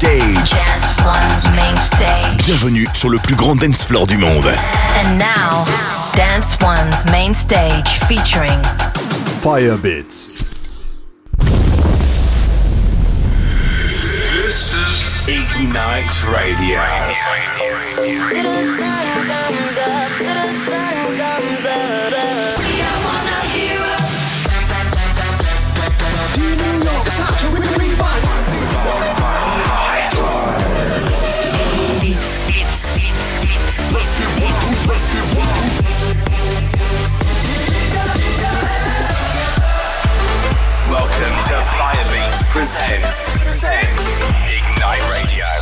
Dance One's main stage. Bienvenue sur le plus grand dance floor du monde. And now, Dance One's main stage featuring Firebits. This is Ignite Radio. Firebeats presents, presents Ignite Radio.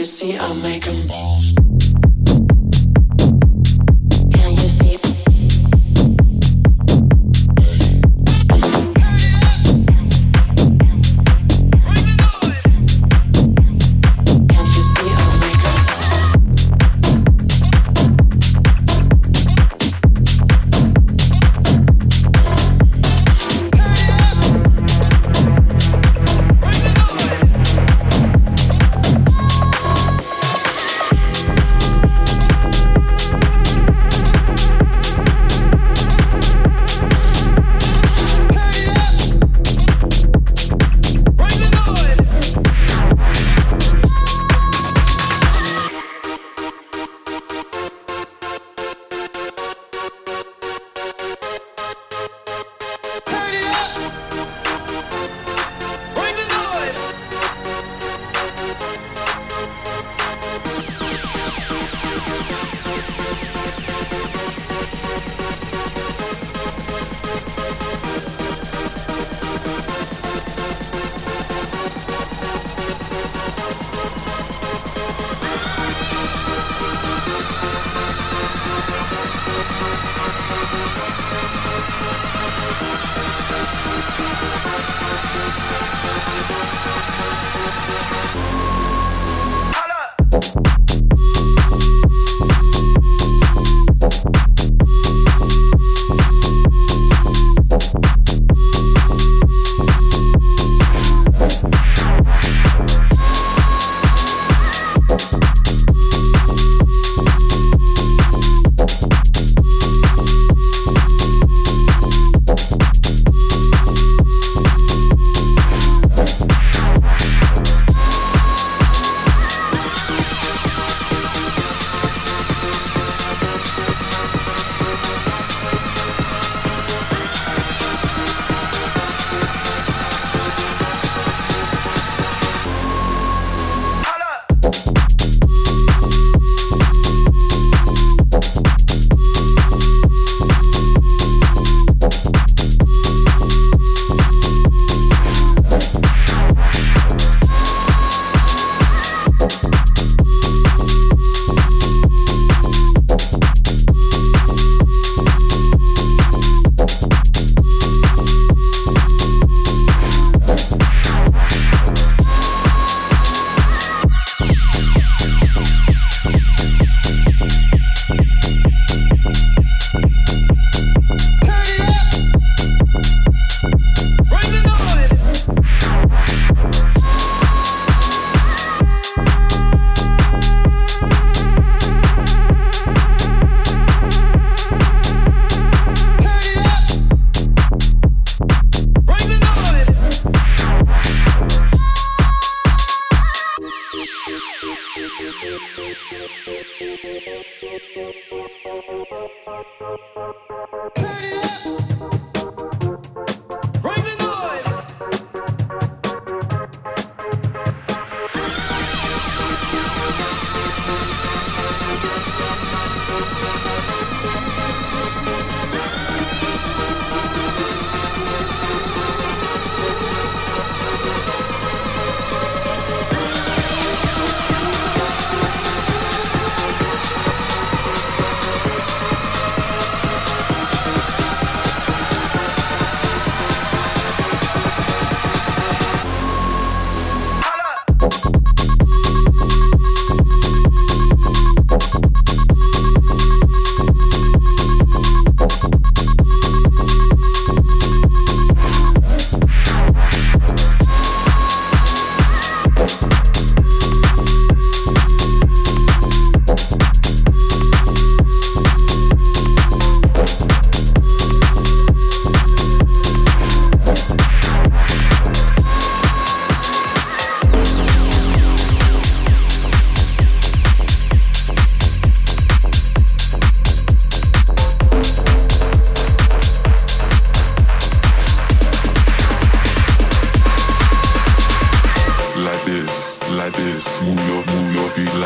you see, I'm make them.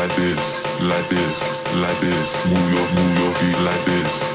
like this, like this, like this. Move your, move your feet like this.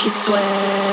make you sweat.